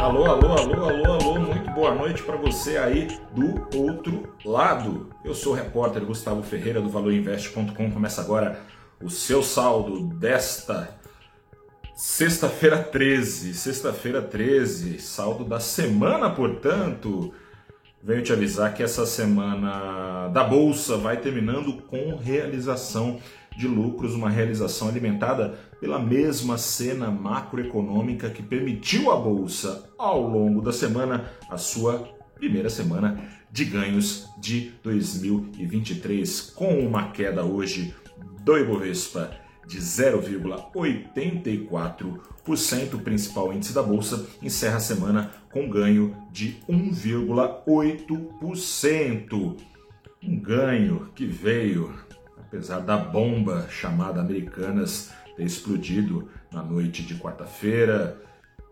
Alô, alô, alô, alô, alô, muito boa noite para você aí do outro lado. Eu sou o repórter Gustavo Ferreira do ValorInvest.com. Começa agora o seu saldo desta sexta-feira 13. Sexta-feira 13, saldo da semana, portanto. Venho te avisar que essa semana da bolsa vai terminando com realização de lucros, uma realização alimentada pela mesma cena macroeconômica que permitiu à bolsa ao longo da semana a sua primeira semana de ganhos de 2023, com uma queda hoje do Ibovespa de 0,84%. O principal índice da bolsa encerra a semana com ganho de 1,8%. Um ganho que veio apesar da bomba chamada Americanas ter explodido na noite de quarta-feira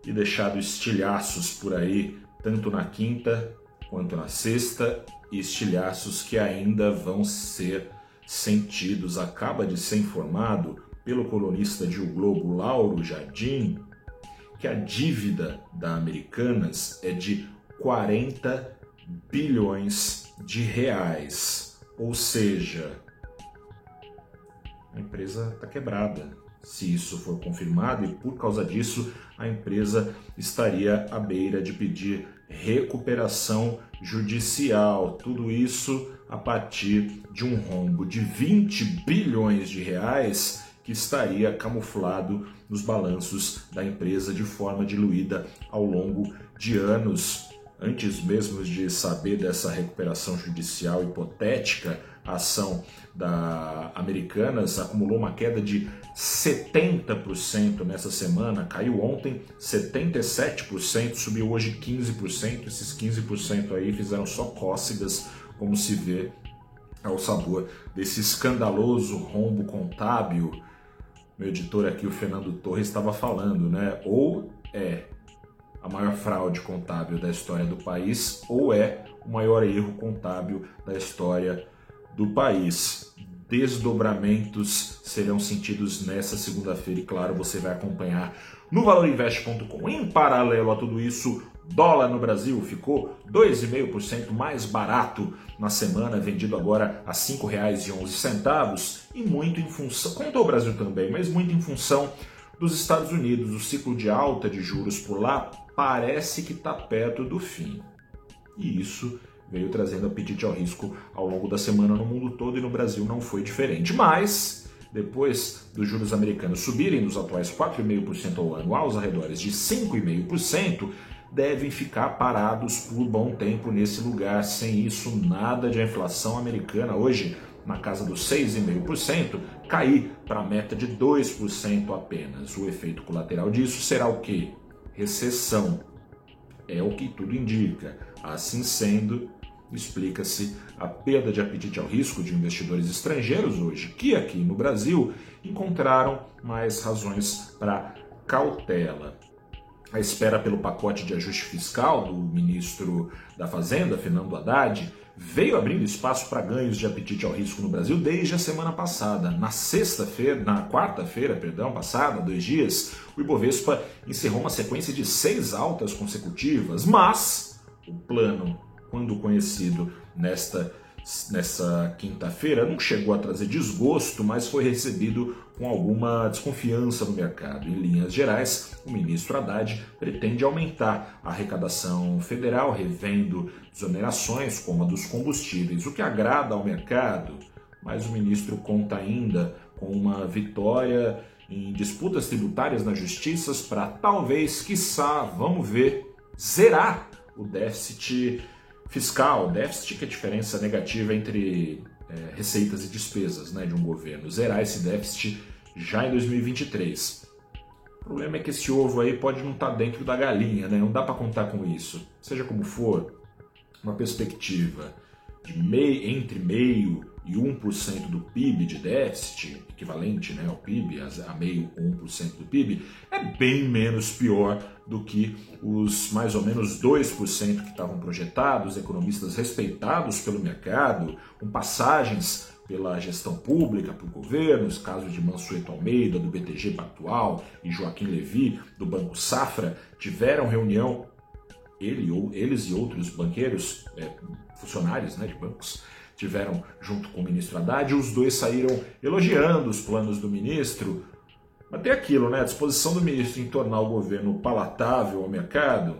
e deixado estilhaços por aí, tanto na quinta quanto na sexta, e estilhaços que ainda vão ser sentidos. Acaba de ser informado pelo colunista de O Globo, Lauro Jardim, que a dívida da Americanas é de 40 bilhões de reais. Ou seja, a empresa está quebrada. Se isso for confirmado, e por causa disso, a empresa estaria à beira de pedir recuperação judicial. Tudo isso a partir de um rombo de 20 bilhões de reais que estaria camuflado nos balanços da empresa de forma diluída ao longo de anos. Antes mesmo de saber dessa recuperação judicial hipotética, a ação da Americanas acumulou uma queda de 70% nessa semana, caiu ontem 77%, subiu hoje 15%. Esses 15% aí fizeram só cócegas, como se vê ao sabor desse escandaloso rombo contábil. Meu editor aqui, o Fernando Torres, estava falando, né? Ou é a maior fraude contábil da história do país, ou é o maior erro contábil da história do país. Desdobramentos serão sentidos nessa segunda-feira e, claro, você vai acompanhar no valorinvest.com. Em paralelo a tudo isso, dólar no Brasil ficou 2,5% mais barato na semana, vendido agora a R$ 5,11 e muito em função, contou o Brasil também, mas muito em função dos Estados Unidos. O ciclo de alta de juros por lá parece que está perto do fim. E isso veio trazendo apetite ao risco ao longo da semana no mundo todo e no Brasil não foi diferente. Mas, depois dos juros americanos subirem dos atuais 4,5% ao ano aos arredores de 5,5%, devem ficar parados por bom tempo nesse lugar. Sem isso, nada de inflação americana hoje na casa dos 6,5%, cair para a meta de 2% apenas. O efeito colateral disso será o quê? Recessão. É o que tudo indica. Assim sendo, explica-se a perda de apetite ao risco de investidores estrangeiros hoje, que aqui no Brasil encontraram mais razões para cautela. A espera pelo pacote de ajuste fiscal do ministro da Fazenda, Fernando Haddad, veio abrindo espaço para ganhos de apetite ao risco no Brasil desde a semana passada. Na sexta-feira, na quarta-feira, perdão, passada, dois dias, o Ibovespa encerrou uma sequência de seis altas consecutivas, mas o plano quando conhecido nesta nessa quinta-feira não chegou a trazer desgosto, mas foi recebido com alguma desconfiança no mercado. Em linhas gerais, o ministro Haddad pretende aumentar a arrecadação federal, revendo exonerações como a dos combustíveis, o que agrada ao mercado, mas o ministro conta ainda com uma vitória em disputas tributárias na justiça para talvez, quiçá, vamos ver, zerar o déficit fiscal, déficit, que é a diferença negativa entre é, receitas e despesas né, de um governo, zerar esse déficit já em 2023. O problema é que esse ovo aí pode não estar tá dentro da galinha, né? não dá para contar com isso. Seja como for, uma perspectiva de meio, entre meio e 1% do PIB de déficit, equivalente né, ao PIB, a meio 1% do PIB, é bem menos pior do que os mais ou menos 2% que estavam projetados, economistas respeitados pelo mercado, com passagens pela gestão pública, por governos, casos de Mansueto Almeida, do BTG Pactual e Joaquim Levi, do Banco Safra, tiveram reunião ele ou eles e outros banqueiros, é, funcionários né, de bancos, tiveram junto com o ministro Haddad. Os dois saíram elogiando os planos do ministro. Mas tem aquilo, né? A disposição do ministro em tornar o governo palatável ao mercado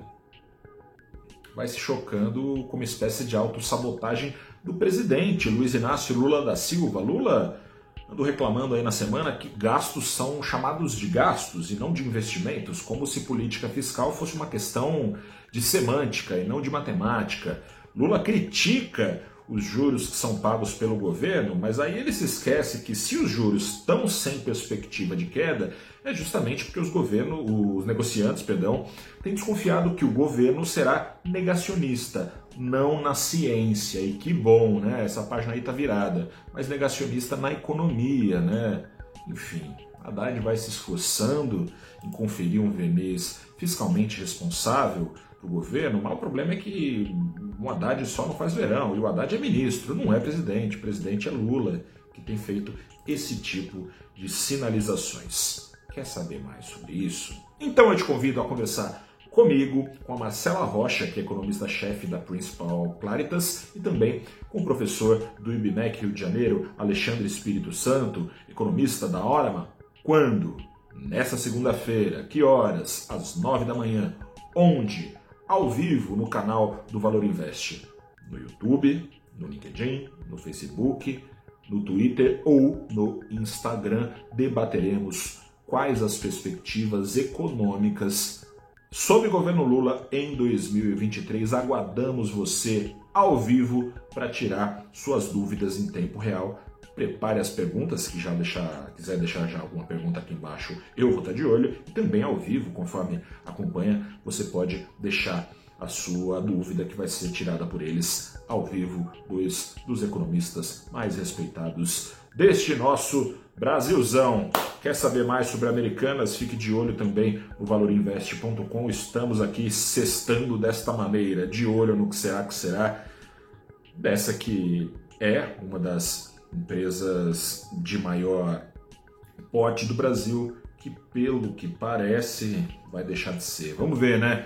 vai se chocando com uma espécie de autossabotagem do presidente Luiz Inácio Lula da Silva. Lula andou reclamando aí na semana que gastos são chamados de gastos e não de investimentos, como se política fiscal fosse uma questão de semântica e não de matemática. Lula critica os juros que são pagos pelo governo, mas aí ele se esquece que se os juros estão sem perspectiva de queda, é justamente porque os governos, os negociantes, perdão, têm desconfiado que o governo será negacionista, não na ciência. E que bom, né? Essa página aí tá virada, mas negacionista na economia, né? Enfim, Haddad vai se esforçando em conferir um verniz fiscalmente responsável para o governo, mas o problema é que o Haddad só não faz verão, e o Haddad é ministro, não é presidente, o presidente é Lula, que tem feito esse tipo de sinalizações. Quer saber mais sobre isso? Então eu te convido a conversar comigo, com a Marcela Rocha, que é economista-chefe da Principal Claritas, e também com o professor do IBMEC Rio de Janeiro, Alexandre Espírito Santo, economista da Orama. Quando? Nessa segunda-feira. Que horas? Às nove da manhã. Onde? Ao vivo no canal do Valor Invest. No YouTube, no LinkedIn, no Facebook, no Twitter ou no Instagram. Debateremos quais as perspectivas econômicas Sob o governo Lula em 2023, aguardamos você ao vivo para tirar suas dúvidas em tempo real. Prepare as perguntas, que já deixar, quiser deixar já alguma pergunta aqui embaixo, eu vou estar de olho. E também ao vivo, conforme acompanha, você pode deixar a sua dúvida que vai ser tirada por eles ao vivo, dois dos economistas mais respeitados deste nosso Brasilzão. Quer saber mais sobre Americanas? Fique de olho também no valorinvest.com. Estamos aqui sextando desta maneira, de olho no que será que será. Dessa que é uma das empresas de maior porte do Brasil, que pelo que parece vai deixar de ser. Vamos ver, né?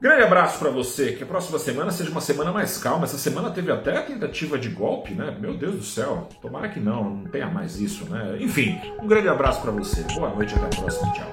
Grande abraço para você, que a próxima semana seja uma semana mais calma. Essa semana teve até a tentativa de golpe, né? Meu Deus do céu, tomara que não, não tenha mais isso, né? Enfim, um grande abraço para você. Boa noite, até a próxima, tchau.